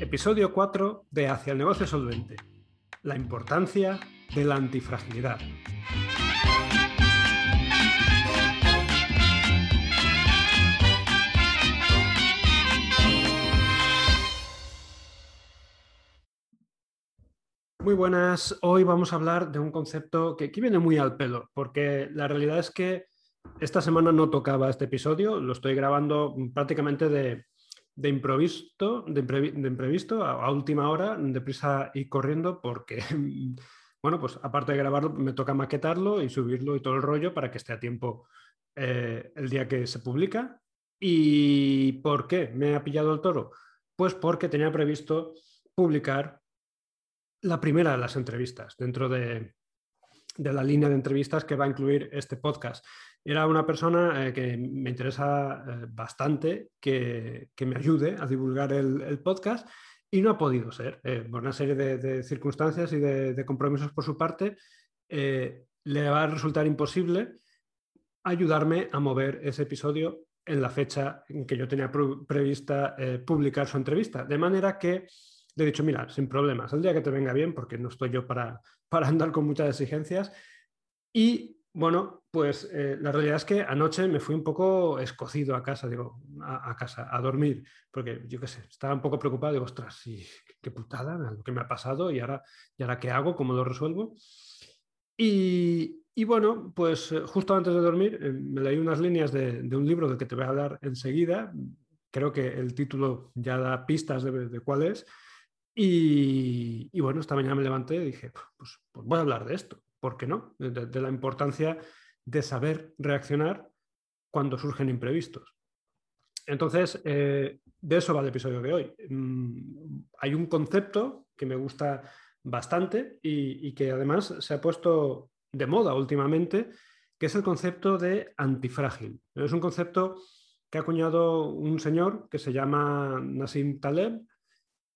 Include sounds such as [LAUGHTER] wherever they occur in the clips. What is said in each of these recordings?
Episodio 4 de Hacia el negocio solvente. La importancia de la antifragilidad. Muy buenas. Hoy vamos a hablar de un concepto que aquí viene muy al pelo, porque la realidad es que esta semana no tocaba este episodio, lo estoy grabando prácticamente de, de improviso, de, imprevisto a, última hora, deprisa y corriendo, porque, [LAUGHS] bueno, pues aparte de grabarlo, me toca maquetarlo y subirlo y todo el rollo para que esté a tiempo eh, el día que se publica. ¿Y por qué me ha pillado el toro? Pues porque tenía previsto publicar la primera de las entrevistas dentro de, de la línea de entrevistas que va a incluir este podcast. Era una persona eh, que me interesa eh, bastante que, me ayude a divulgar el, podcast y no ha podido ser. Eh, por una serie de, circunstancias y de, compromisos por su parte, le va a resultar imposible ayudarme a mover ese episodio en la fecha en que yo tenía prevista publicar su entrevista. De manera que le he dicho, mira, sin problemas, el día que te venga bien, porque no estoy yo para, [LAUGHS] para andar con muchas exigencias. Y bueno, pues eh, la realidad es que anoche me fui un poco escocido a casa, digo, a, casa, a dormir, porque yo qué sé, estaba un poco preocupado, digo, ostras, qué putada lo que me ha pasado y ahora, ¿y ahora qué hago? ¿Cómo lo resuelvo? Y, bueno, pues eh, justo antes de dormir eh, me leí unas líneas de, un libro del que te voy a hablar enseguida. Creo que el título ya da pistas de, cuál es. Y, y, bueno, esta mañana me levanté y dije, pues, pues voy a hablar de esto. ¿por qué no? De, la importancia de saber reaccionar cuando surgen imprevistos. Entonces, eh, de eso va el episodio de hoy. Mm, hay un concepto que me gusta bastante y, que además se ha puesto de moda últimamente, que es el concepto de antifrágil. Es un concepto que ha acuñado un señor que se llama Nassim Taleb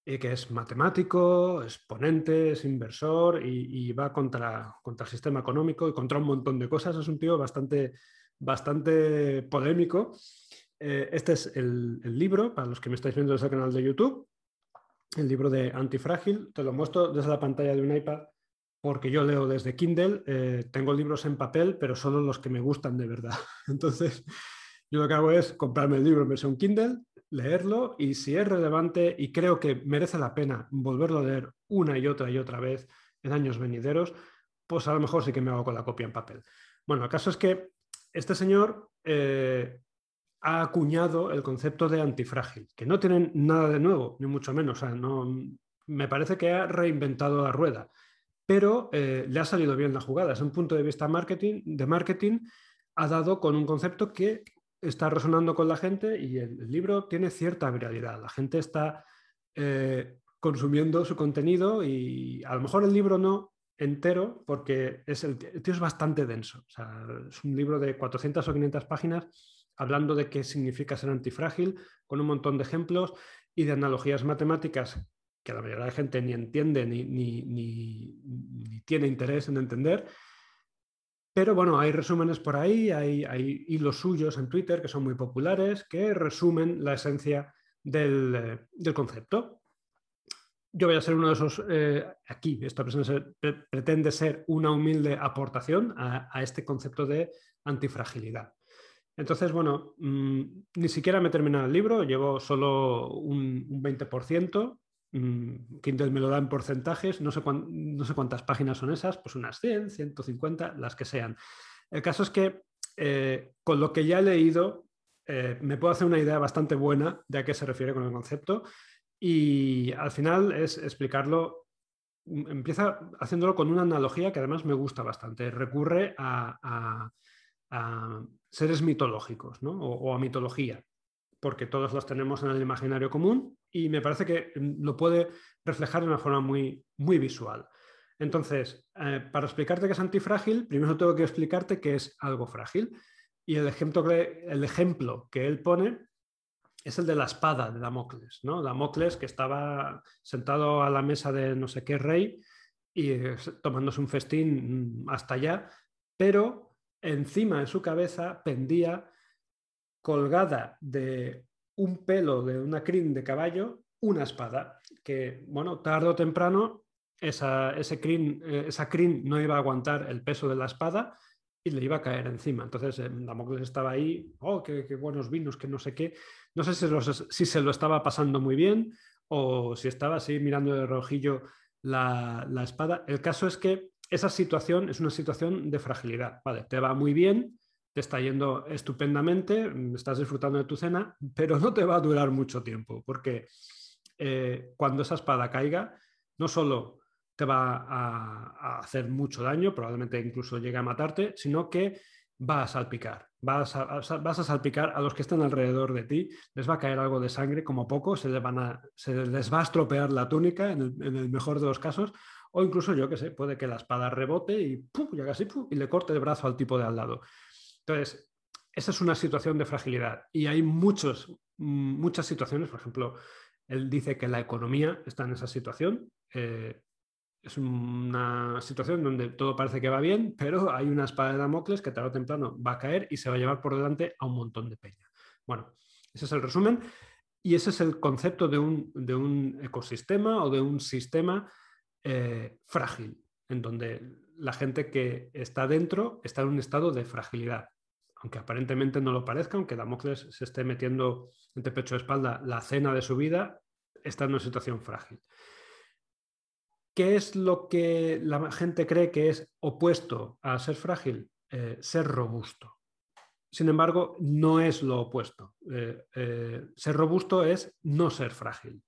y que es matemático, es ponente, es inversor y, va contra, contra, el sistema económico y contra un montón de cosas. Es un tío bastante, bastante polémico. Eh, este es el, libro, para los que me estáis viendo desde el canal de YouTube, el libro de Antifrágil. Te lo muestro desde la pantalla de un iPad porque yo leo desde Kindle. Eh, tengo libros en papel, pero solo los que me gustan de verdad. [LAUGHS] Entonces, yo lo que hago es comprarme el libro en versión Kindle, leerlo y si es relevante y creo que merece la pena volverlo a leer una y otra y otra vez en años venideros, pues a lo mejor sí que me hago con la copia en papel. Bueno, el caso es que este señor eh, ha acuñado el concepto de antifrágil, que no tienen nada de nuevo, ni mucho menos. O sea, no, me parece que ha reinventado la rueda, pero eh, le ha salido bien la jugada. Desde un punto de vista marketing, de marketing, ha dado con un concepto que está resonando con la gente y el, libro tiene cierta viralidad. La gente está eh, consumiendo su contenido y a lo mejor el libro no entero porque es el, tío es bastante denso. es un libro de 400 o 500 páginas hablando de qué significa ser antifrágil, con un montón de ejemplos y de analogías matemáticas que la mayoría de la gente ni entiende ni, ni tiene interés en entender pero bueno, hay resúmenes por ahí, hay, hilos suyos en Twitter que son muy populares que resumen la esencia del, concepto. Yo voy a ser uno de esos eh, aquí. Esta pretende ser una humilde aportación a, este concepto de antifragilidad. Entonces, bueno, mm, ni siquiera me he terminado el libro, llevo solo un 20%, Mm, Kindle me lo da en porcentajes, no sé, no cuántas páginas son esas, pues unas 100, 150, las que sean. El caso es que eh, con lo que ya he leído eh, me puedo hacer una idea bastante buena de a qué se refiere con el concepto y al final es explicarlo, mm, empieza haciéndolo con una analogía que además me gusta bastante, recurre a, seres mitológicos o a mitología porque todos los tenemos en el imaginario común y me parece que lo puede reflejar de una forma muy, muy visual. Entonces, eh, para explicarte qué es antifrágil, primero tengo que explicarte qué es algo frágil. Y el ejemplo que, el ejemplo que él pone es el de la espada de Damocles. ¿no? Damocles que estaba sentado a la mesa de no sé qué rey y eh, tomándose un festín mm, hasta allá, pero encima de su cabeza pendía colgada de un pelo de una crin de caballo, una espada que, bueno, tarde o temprano esa, ese crin, eh, esa crin no iba a aguantar el peso de la espada y le iba a caer encima. Entonces eh, Damocles estaba ahí, oh, qué, buenos vinos, que no sé qué. No sé si, si, se lo estaba pasando muy bien o si estaba así mirando de rojillo la, la, espada. El caso es que esa situación es una situación de fragilidad. Vale, te va muy bien, te está yendo estupendamente, estás disfrutando de tu cena, pero no te va a durar mucho tiempo, porque eh, cuando esa espada caiga, no solo te va a, hacer mucho daño, probablemente incluso llegue a matarte, sino que va a salpicar. Vas a, salpicar a los que están alrededor de ti, les va a caer algo de sangre como poco, se les va a estropear la túnica en el, mejor de los casos, o incluso yo que sé, puede que la espada rebote y, ¡pum! y, así, y le corte el brazo al tipo de al lado. Entonces, esa es una situación de fragilidad y hay muchos, mm, muchas situaciones, por ejemplo, él dice que la economía está en esa situación. Eh, es una situación donde todo parece que va bien, pero hay una espada de Damocles que tarde o temprano va a caer y se va a llevar por delante a un montón de peña. Bueno, ese es el resumen y ese es el concepto de un, ecosistema o de un sistema eh, frágil, en donde la gente que está dentro está en un estado de fragilidad. Aunque aparentemente no lo parezca, aunque Damocles se esté metiendo entre pecho y espalda la cena de su vida, está en una situación frágil. ¿Qué es lo que la gente cree que es opuesto a ser frágil? Eh, ser robusto. Sin embargo, no es lo opuesto. Eh, eh, ser robusto es no ser frágil.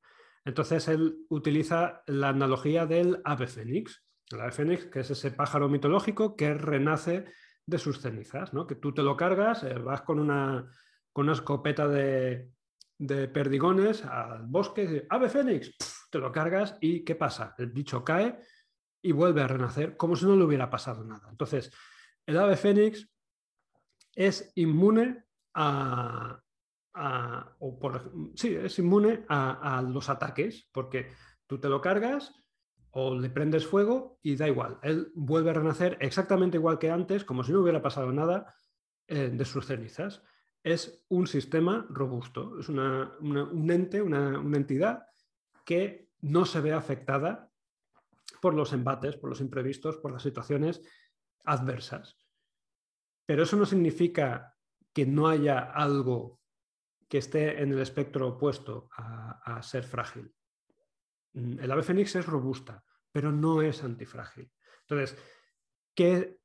Entonces él utiliza la analogía del ave fénix. El ave fénix, que es ese pájaro mitológico que renace de sus cenizas, ¿no? que tú te lo cargas, vas con una, con una escopeta de, de perdigones al bosque, ave fénix, te lo cargas y ¿qué pasa? El bicho cae y vuelve a renacer como si no le hubiera pasado nada. Entonces, el ave fénix es inmune a, sí, es inmune a, los ataques porque tú te lo cargas o le prendes fuego y da igual. Él vuelve a renacer exactamente igual que antes, como si no hubiera pasado nada eh, de sus cenizas es un sistema robusto, es un ente, una, entidad que no se ve afectada por los embates, por los imprevistos, por las situaciones adversas. Pero eso no significa que no haya algo que esté en el espectro opuesto a, ser frágil. Mm, el ave fénix es robusta, pero no es antifrágil. Entonces, ¿qué,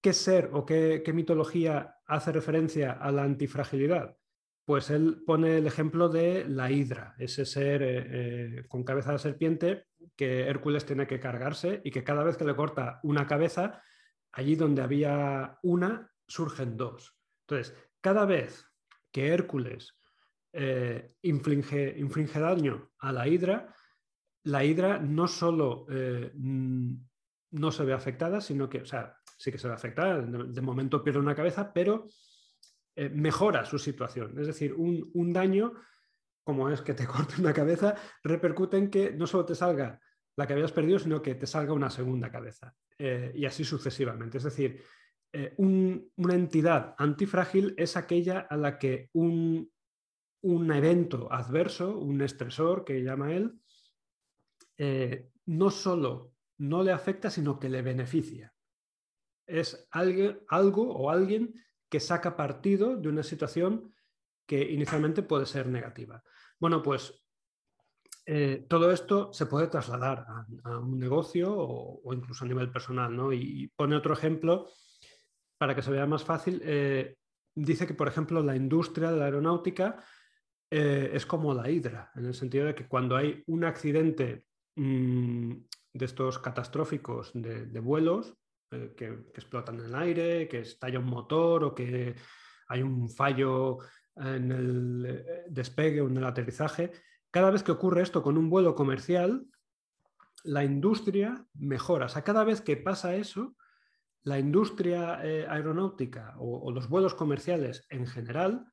¿Qué ser o qué, mitología hace referencia a la antifragilidad? Pues él pone el ejemplo de la hidra, ese ser eh, eh, con cabeza de serpiente que Hércules tiene que cargarse y que cada vez que le corta una cabeza, allí donde había una, surgen dos. Entonces, cada vez que Hércules eh, inflige, daño a la hidra, la hidra no solo no se ve afectada, sino que, o sea, sí que se ve afectada, de momento pierde una cabeza, pero eh, mejora su situación. Es decir, un, daño, como es que te [LAUGHS] corte una cabeza, repercute en que no solo te salga la que habías perdido, sino que te salga una segunda cabeza. Eh, y así sucesivamente. Es decir, eh, una entidad antifrágil es aquella a la que un, un evento adverso, un estresor que llama él, no solo no le afecta, sino que le beneficia es algo o alguien que saca partido de una situación que inicialmente puede ser negativa. Bueno, pues eh, todo esto se puede trasladar a, un negocio o, incluso a nivel personal, ¿no? Y, pone otro ejemplo para que se vea más fácil. Eh, dice que, por ejemplo, la industria de la aeronáutica eh, es como la hidra, en el sentido de que cuando hay un accidente mm, de estos catastróficos de vuelos, eh, que, explotan en el aire, que estalla un motor o que hay un fallo en el eh, despegue o en el aterrizaje. Cada vez que ocurre esto con un vuelo comercial, la industria mejora. O sea, cada vez que pasa eso, la industria eh, aeronáutica o, los vuelos comerciales en general,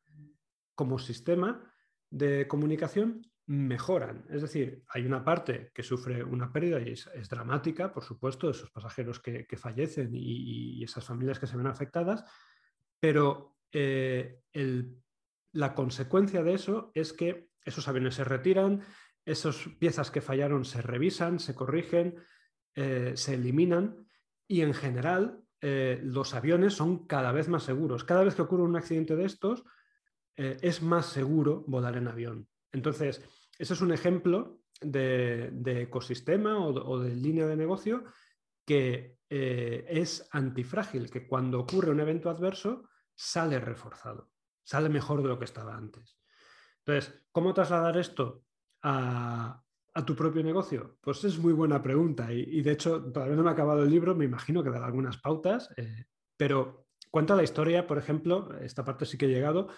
como sistema de comunicación, mejoran. Es decir, hay una parte que sufre una pérdida y es, dramática, por supuesto, esos pasajeros que, fallecen y, esas familias que se ven afectadas, pero eh, la consecuencia de eso es que esos aviones se retiran, esas piezas que fallaron se revisan, se corrigen, eh, se eliminan y en general eh, los aviones son cada vez más seguros. Cada vez que ocurre un accidente de estos, es más seguro volar en avión. Entonces, ese es un ejemplo de, ecosistema o de, línea de negocio que es antifrágil, que cuando ocurre un evento adverso sale reforzado, sale mejor de lo que estaba antes. Entonces, ¿cómo trasladar esto a, tu propio negocio? Pues es muy buena pregunta y, de hecho todavía no me ha acabado el libro, me imagino que da algunas pautas, eh, pero cuenta la historia, por ejemplo, esta parte sí que he llegado,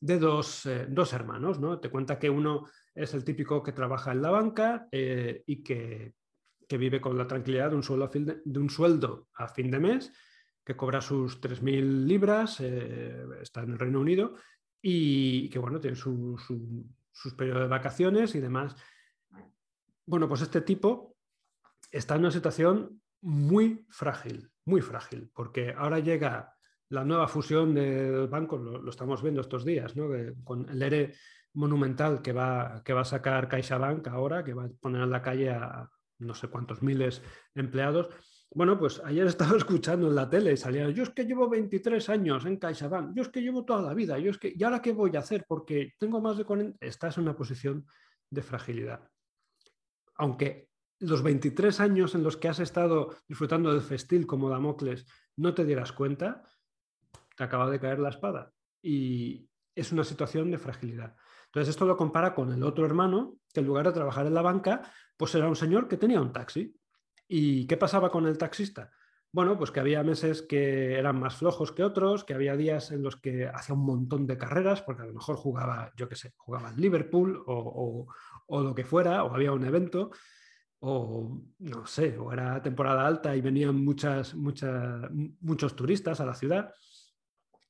de dos, eh, hermanos, ¿no? Te cuenta que uno es el típico que trabaja en la banca eh, y que, vive con la tranquilidad de un, sueldo a fin de, un sueldo a fin de mes, que cobra sus 3.000 libras, está en el Reino Unido y que, bueno, tiene su, sus periodos de vacaciones y demás. Bueno, pues este tipo está en una situación muy frágil, muy frágil, porque ahora llega la nueva fusión de bancos, lo, estamos viendo estos días, ¿no? con el ERE monumental que va, que va a sacar CaixaBank ahora, que va a poner en la calle a no sé cuántos miles de empleados. Bueno, pues ayer [LAUGHS] estaba escuchando en la tele y salía, yo es que llevo 23 años en CaixaBank, yo es que llevo toda la vida, yo es que, ¿y ahora qué voy a hacer? Porque tengo más de 40, estás en una posición de fragilidad. Aunque los 23 años en los que has estado disfrutando del festil como Damocles no te dieras cuenta, te acaba de caer la espada. Y es una situación de fragilidad. Entonces esto lo compara con el otro hermano, que en lugar de trabajar en la banca, pues era un señor que tenía un taxi ¿Y qué pasaba con el taxista? Bueno, pues que había meses que eran más flojos que otros, que había días en los que hacía un montón de carreras, porque a lo mejor jugaba, yo qué sé, jugaba en Liverpool o, lo que fuera, o había un evento, o no sé, o era temporada alta y venían muchas, muchas, muchos turistas a la ciudad.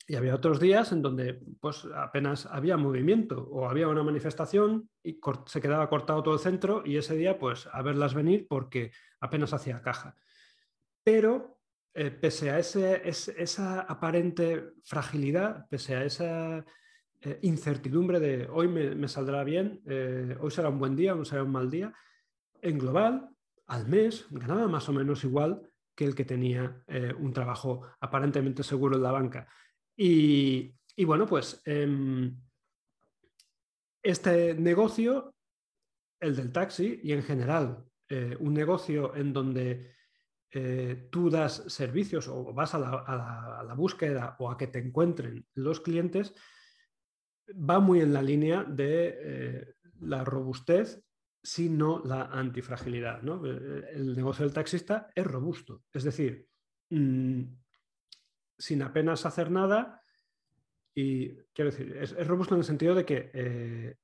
Y había otros días en donde pues, apenas había movimiento o había una manifestación y se quedaba cortado todo el centro y ese día pues a verlas venir porque apenas hacía caja. Pero eh, pese a ese, esa aparente fragilidad, pese a esa eh, incertidumbre de hoy me, saldrá bien, eh, hoy será un buen día, hoy será un mal día, en global, al mes, ganaba más o menos igual que el que tenía un trabajo aparentemente seguro en la banca. Y, bueno, pues em, este negocio, el del taxi y en general eh, un negocio en donde eh, tú das servicios o vas a la, búsqueda o a que te encuentren los clientes, va muy en la línea de eh, la robustez, sino la antifragilidad. El negocio del taxista es robusto, es decir, mm, sin apenas hacer nada. Y quiero decir, es, robusto en el sentido de que, eh,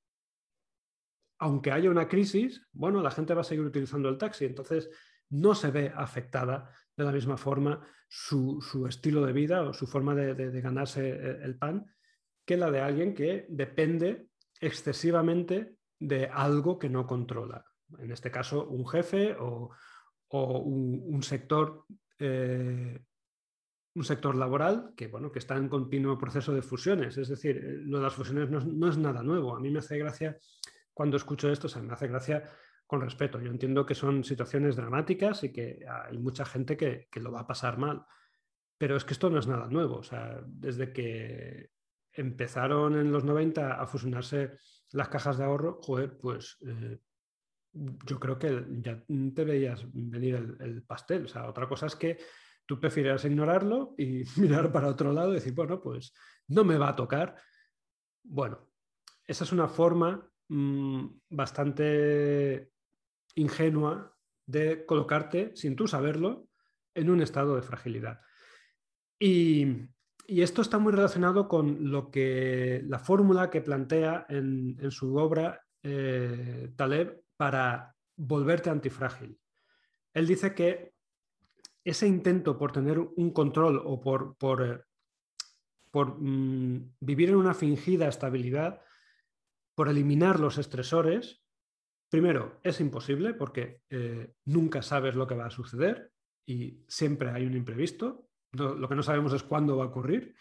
aunque haya una crisis, bueno, la gente va a seguir utilizando el taxi. Entonces, no se ve afectada de la misma forma su, estilo de vida o su forma de, ganarse el pan que la de alguien que depende excesivamente de algo que no controla. En este caso, un jefe o, un, sector eh, un sector laboral que, bueno, que está en continuo proceso de fusiones. Es decir, eh, lo de las fusiones no es, nada nuevo. A mí me hace gracia cuando escucho esto, o sea, me hace gracia con respeto. Yo entiendo que son situaciones dramáticas y que hay mucha gente que, lo va a pasar mal. Pero es que esto no es nada nuevo. O sea, desde que empezaron en los 90 a fusionarse las cajas de ahorro, joder, pues eh, yo creo que ya te veías venir el, el, pastel. O otra cosa es que Tú prefieres ignorarlo y [LAUGHS] mirar para otro lado y decir, bueno, pues no me va a tocar. Bueno, esa es una forma mm, bastante ingenua de colocarte, sin tú saberlo, en un estado de fragilidad. Y, esto está muy relacionado con lo que la fórmula que plantea en, su obra eh, Taleb para volverte antifrágil. Él dice que ese intento por tener un control o por, por, eh, mm, vivir en una fingida estabilidad, por eliminar los estresores, primero, es imposible porque eh, nunca sabes lo que va a suceder y siempre hay un imprevisto. lo que no sabemos es cuándo va a ocurrir.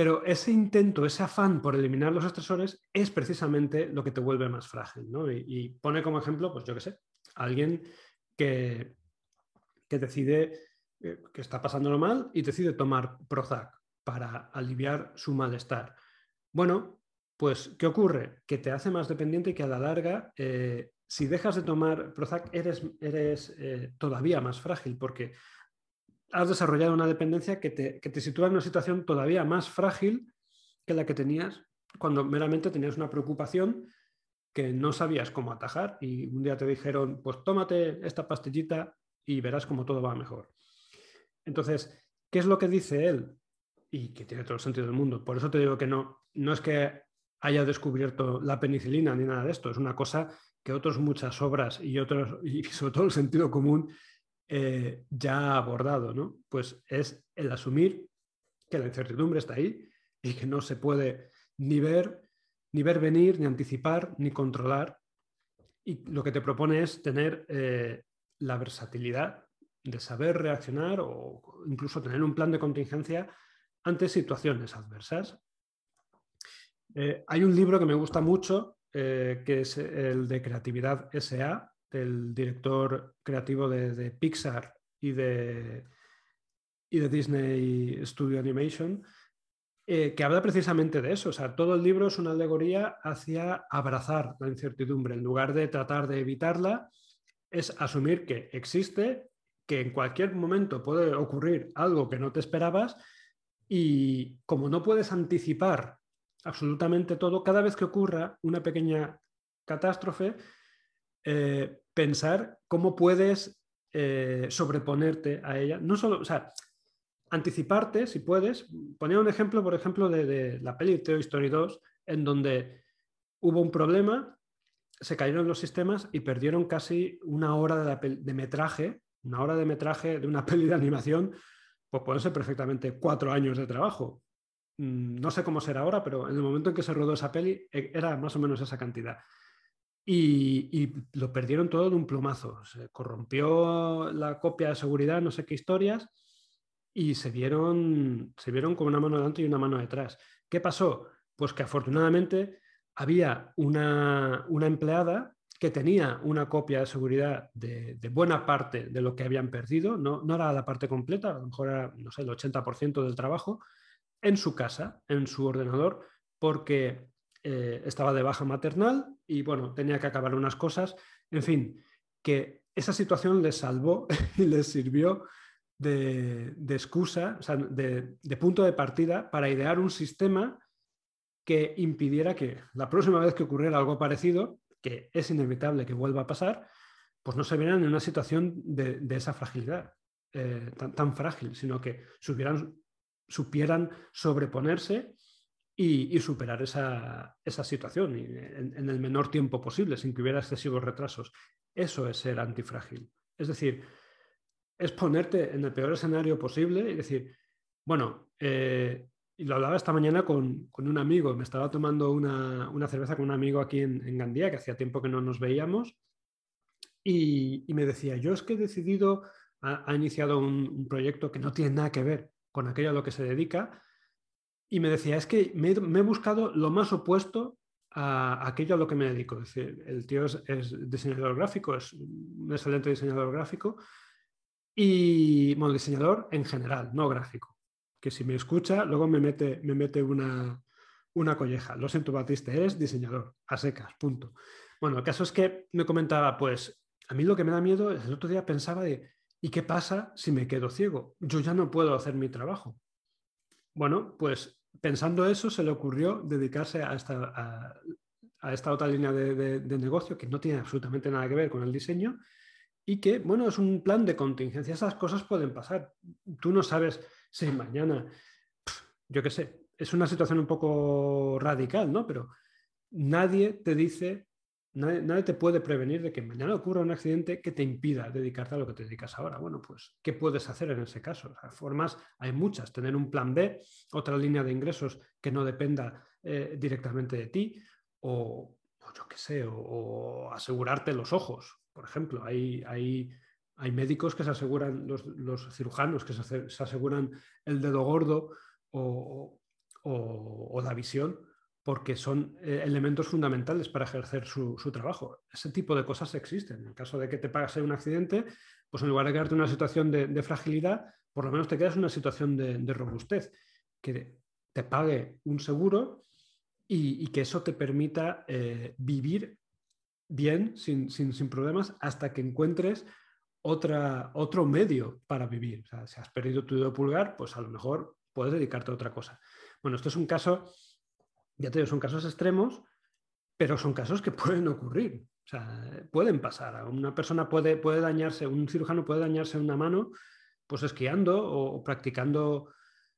Pero ese intento, ese afán por eliminar los estresores es precisamente lo que te vuelve más frágil. ¿no? Y, pone como ejemplo, pues yo qué sé, alguien que, que decide eh, que está pasándolo mal y decide tomar Prozac para aliviar su malestar. Bueno, pues ¿qué ocurre? Que te hace más dependiente y que a la larga, eh, si dejas de tomar Prozac, eres, eres eh, todavía más frágil porque has desarrollado una dependencia que te, sitúa en una situación todavía más frágil que la que tenías cuando meramente tenías una preocupación que no sabías cómo atajar y un día te dijeron, pues tómate esta pastillita y verás cómo todo va mejor. Entonces, ¿qué es lo que dice él? Y que tiene todo el sentido del mundo. Por eso te digo que no, no es que haya descubierto la penicilina ni nada de esto, es una cosa que otras muchas obras y otros, y [LAUGHS] sobre todo el sentido común, eh, ya abordado, ¿no? Pues es el asumir que la incertidumbre está ahí y que no se puede ni ver, ni ver venir, ni anticipar, ni controlar. Y lo que te propone es tener eh, la versatilidad de saber reaccionar o incluso tener un plan de contingencia ante situaciones adversas. Eh, hay un libro que me gusta mucho, que es el de Creatividad SA, del director creativo de, Pixar y de, y de Disney Studio Animation, eh, que habla precisamente de eso. O sea, todo el libro es una alegoría hacia abrazar la incertidumbre. En lugar de tratar de evitarla, es asumir que existe, que en cualquier momento puede ocurrir algo que no te esperabas y como no puedes anticipar absolutamente todo, cada vez que ocurra una pequeña catástrofe, eh, pensar cómo puedes eh, sobreponerte a ella. No solo, o sea, anticiparte, si puedes. Ponía un ejemplo, por ejemplo, de, la peli Toy Story 2, en donde hubo un problema, se cayeron los sistemas y perdieron casi una hora de, metraje, una hora de metraje de una [LAUGHS] peli de animación, pues pueden ser perfectamente cuatro años de trabajo. Mm, no sé cómo será ahora, pero en el momento en que se rodó esa peli e, era más o menos esa cantidad. Y, lo perdieron todo de un plumazo. Se corrompió la copia de seguridad, no sé qué historias, y se vieron, se vieron con una mano delante y una mano detrás. ¿Qué pasó? Pues que afortunadamente había una, empleada que tenía una copia de seguridad de, buena parte de lo que habían perdido, no, no era la parte completa, a lo mejor era, no sé, el 80% del trabajo, en su casa, en su ordenador, porque eh, estaba de baja maternal y bueno, tenía que acabar unas cosas. En fin, que esa situación les salvó [LAUGHS] y les sirvió de, excusa, o sea, de, punto de partida para idear un sistema que impidiera que la próxima vez que ocurriera algo parecido, que es inevitable que vuelva a pasar, pues no se vieran en una situación de, esa fragilidad eh, tan, frágil, sino que supieran sobreponerse y, superar esa, situación en, el menor tiempo posible, sin que hubiera excesivos retrasos. Eso es ser antifrágil. Es decir, es ponerte en el peor escenario posible y decir, bueno, eh, y lo hablaba esta mañana con, un amigo, me estaba tomando una, cerveza con un amigo aquí en, Gandía, que hacía tiempo que no nos veíamos, y, me decía, yo es que he decidido, ha, iniciado un, proyecto que no tiene nada que ver con aquello a lo que se dedica, y me decía, es que me, he buscado lo más opuesto a aquello a lo que me dedico. Es decir, el tío es, diseñador gráfico, es un excelente diseñador gráfico y, bueno, diseñador en general, no gráfico. Que si me escucha, luego me mete, me mete una, una colleja. Lo siento, Batiste, eres diseñador, a secas, punto. Bueno, el caso es que me comentaba, pues, a mí lo que me da miedo, el otro día pensaba de, ¿y qué pasa si me quedo ciego? Yo ya no puedo hacer mi trabajo. Bueno, pues pensando eso, se le ocurrió dedicarse a esta, a, esta otra línea de, negocio que no tiene absolutamente nada que ver con el diseño y que, bueno, es un plan de contingencia. Esas cosas pueden pasar. Tú no sabes si mañana, yo qué sé, es una situación un poco radical, ¿no? Pero nadie te dice Nadie, te puede prevenir de que mañana ocurra un accidente que te impida dedicarte a lo que te dedicas ahora. Bueno, pues, ¿qué puedes hacer en ese caso? formas hay muchas. Tener un plan B, otra línea de ingresos que no dependa eh, directamente de ti, o, yo qué sé, o, asegurarte los ojos. Por ejemplo, hay, hay, hay médicos que se aseguran, los, cirujanos que se, aseguran el dedo gordo o, o, la visión, porque son eh, elementos fundamentales para ejercer su, trabajo. Ese tipo de cosas existen. En el caso de que te pase un accidente, pues en lugar de quedarte en una situación de, fragilidad, por lo menos te quedas en una situación de, robustez, que te pague un seguro y, que eso te permita eh, vivir bien, sin, problemas, hasta que encuentres otra, otro medio para vivir. O sea, si has perdido tu dedo pulgar, pues a lo mejor puedes dedicarte a otra cosa. Bueno, esto es un caso, ya te digo, son casos extremos, pero son casos que [LAUGHS] pueden ocurrir. O sea, pueden pasar. Una persona puede, puede dañarse, un cirujano puede dañarse una mano, pues esquiando o, practicando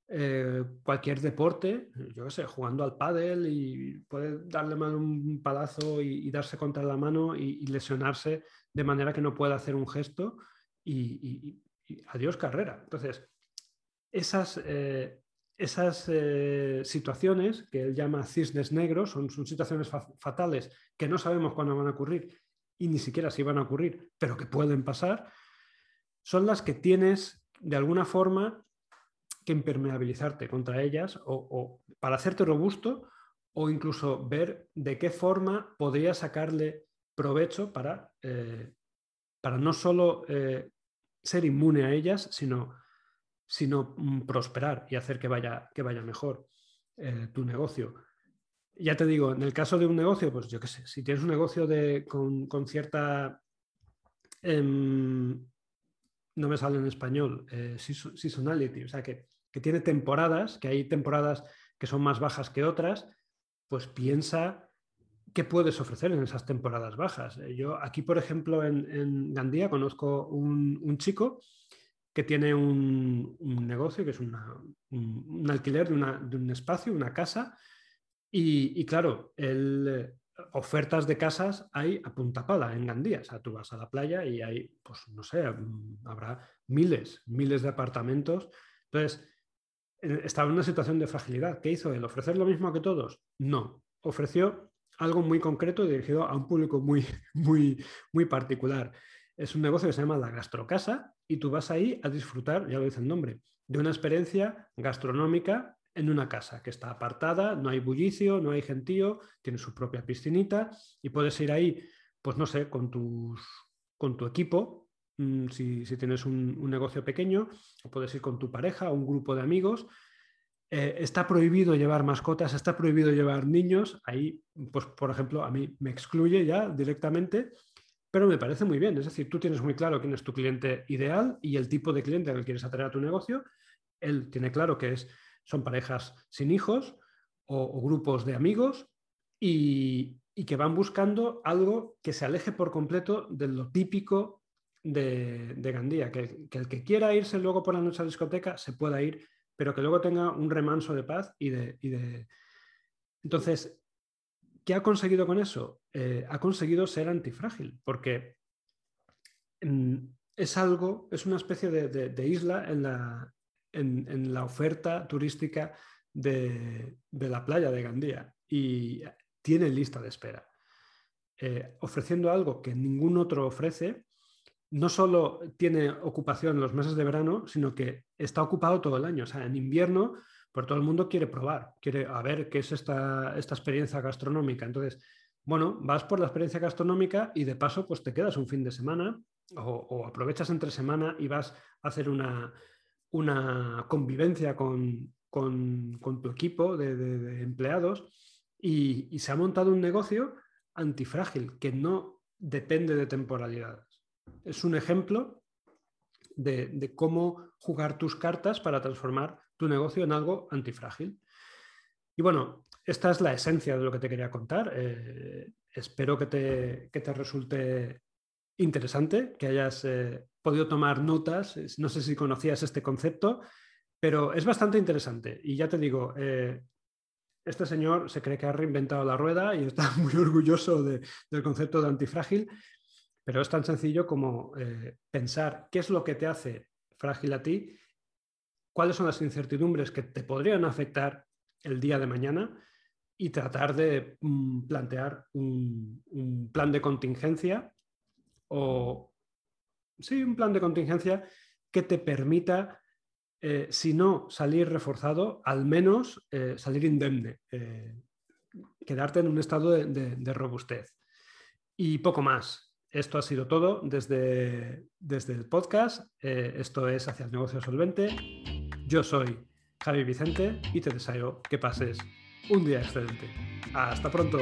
eh, cualquier deporte, yo qué sé, jugando al pádel y puede darle mal un palazo y, darse contra la mano y, lesionarse de manera que no pueda hacer un gesto y, adiós carrera. Entonces, esas, eh, esas eh, situaciones que él llama cisnes negros son, situaciones fatales que no sabemos cuándo van a ocurrir y ni siquiera si van a ocurrir, pero que pueden pasar, son las que tienes de alguna forma que impermeabilizarte contra ellas o, para hacerte robusto o incluso ver de qué forma podría sacarle provecho para, eh, para no solo eh, ser inmune a ellas, sino sino mm, prosperar y hacer que vaya, que vaya mejor eh, tu negocio. Ya te digo, en el caso de un negocio, pues yo qué sé, si tienes un negocio de, con, cierta, em, no me sale en español, seasonality, o sea, que, que tiene temporadas, que hay temporadas que son más bajas que otras, pues piensa qué puedes ofrecer en esas temporadas bajas. Eh, yo aquí, por ejemplo, en, Gandía conozco un, chico que tiene un, negocio, que es un, alquiler de, un espacio, una casa, y, claro, el, eh, ofertas de casas hay a punta pala en Gandía. O sea, tú vas a la playa y hay, pues no sé, mm, habrá miles, miles de apartamentos. Entonces, eh, estaba en una situación de fragilidad. ¿Qué hizo él? ¿Ofrecer lo mismo que todos? No. Ofreció algo muy concreto dirigido a un público muy, [LAUGHS] muy, muy particular. Es un negocio que se llama La Gastrocasa y tú vas ahí a disfrutar, ya lo dice el nombre, de una experiencia gastronómica en una casa que está apartada, no hay bullicio, no hay gentío, tiene su propia piscinita y puedes ir ahí, pues no sé, con, tus, con tu equipo, mm, si, tienes un, negocio pequeño, o puedes ir con tu pareja o un grupo de amigos. Eh, está prohibido llevar mascotas, está prohibido llevar niños. Ahí, pues, por ejemplo, a mí me excluye ya directamente pero me parece muy bien. Es decir, tú tienes muy claro quién es tu cliente ideal y el tipo de cliente al que quieres atraer a tu negocio. Él tiene claro que es, son parejas sin hijos o, grupos de amigos y, que van buscando algo que se aleje por completo de lo típico de, Gandía. Que, el que quiera irse luego por la noche a discoteca se pueda ir, pero que luego tenga un remanso de paz y de... Y de... Entonces, ¿Qué ha conseguido con eso? Eh, ha conseguido ser antifrágil, porque mm, es algo, es una especie de, isla en la, en, la, oferta turística de, la playa de Gandía y tiene lista de espera. Eh, ofreciendo algo que ningún otro ofrece, no solo tiene ocupación los meses de verano, sino que está ocupado todo el año. O sea, en invierno pero todo el mundo quiere probar, quiere a ver qué es esta, esta experiencia gastronómica. Entonces, bueno, vas por la experiencia gastronómica y de paso, pues te quedas un fin de semana o, aprovechas entre semana y vas a hacer una, una convivencia con, tu equipo de, empleados y, se ha montado un negocio antifrágil que no depende de temporalidades. Es un ejemplo de, de, cómo jugar tus cartas para transformar tu negocio en algo antifrágil. Y bueno, esta es la esencia de lo que te quería contar. Eh, espero que te, te, resulte interesante, que hayas eh, podido tomar notas. No sé si conocías este concepto, pero es bastante interesante. Y ya te digo, eh, este señor se cree que ha reinventado la rueda y está [LAUGHS] muy orgulloso del concepto de antifrágil, pero es tan sencillo como pensar qué es lo que te hace frágil a ti cuáles son las incertidumbres que te podrían afectar el día de mañana y tratar de mm, plantear un, plan de contingencia o, sí, un plan de contingencia que te permita eh, si no salir reforzado, al menos eh, salir indemne, eh, quedarte en un estado de, robustez. Y poco más. Esto ha sido todo desde, desde el podcast. esto es Hacia el Negocio Solvente. Yo soy Javi Vicente y te deseo que pases un día excelente. Hasta pronto.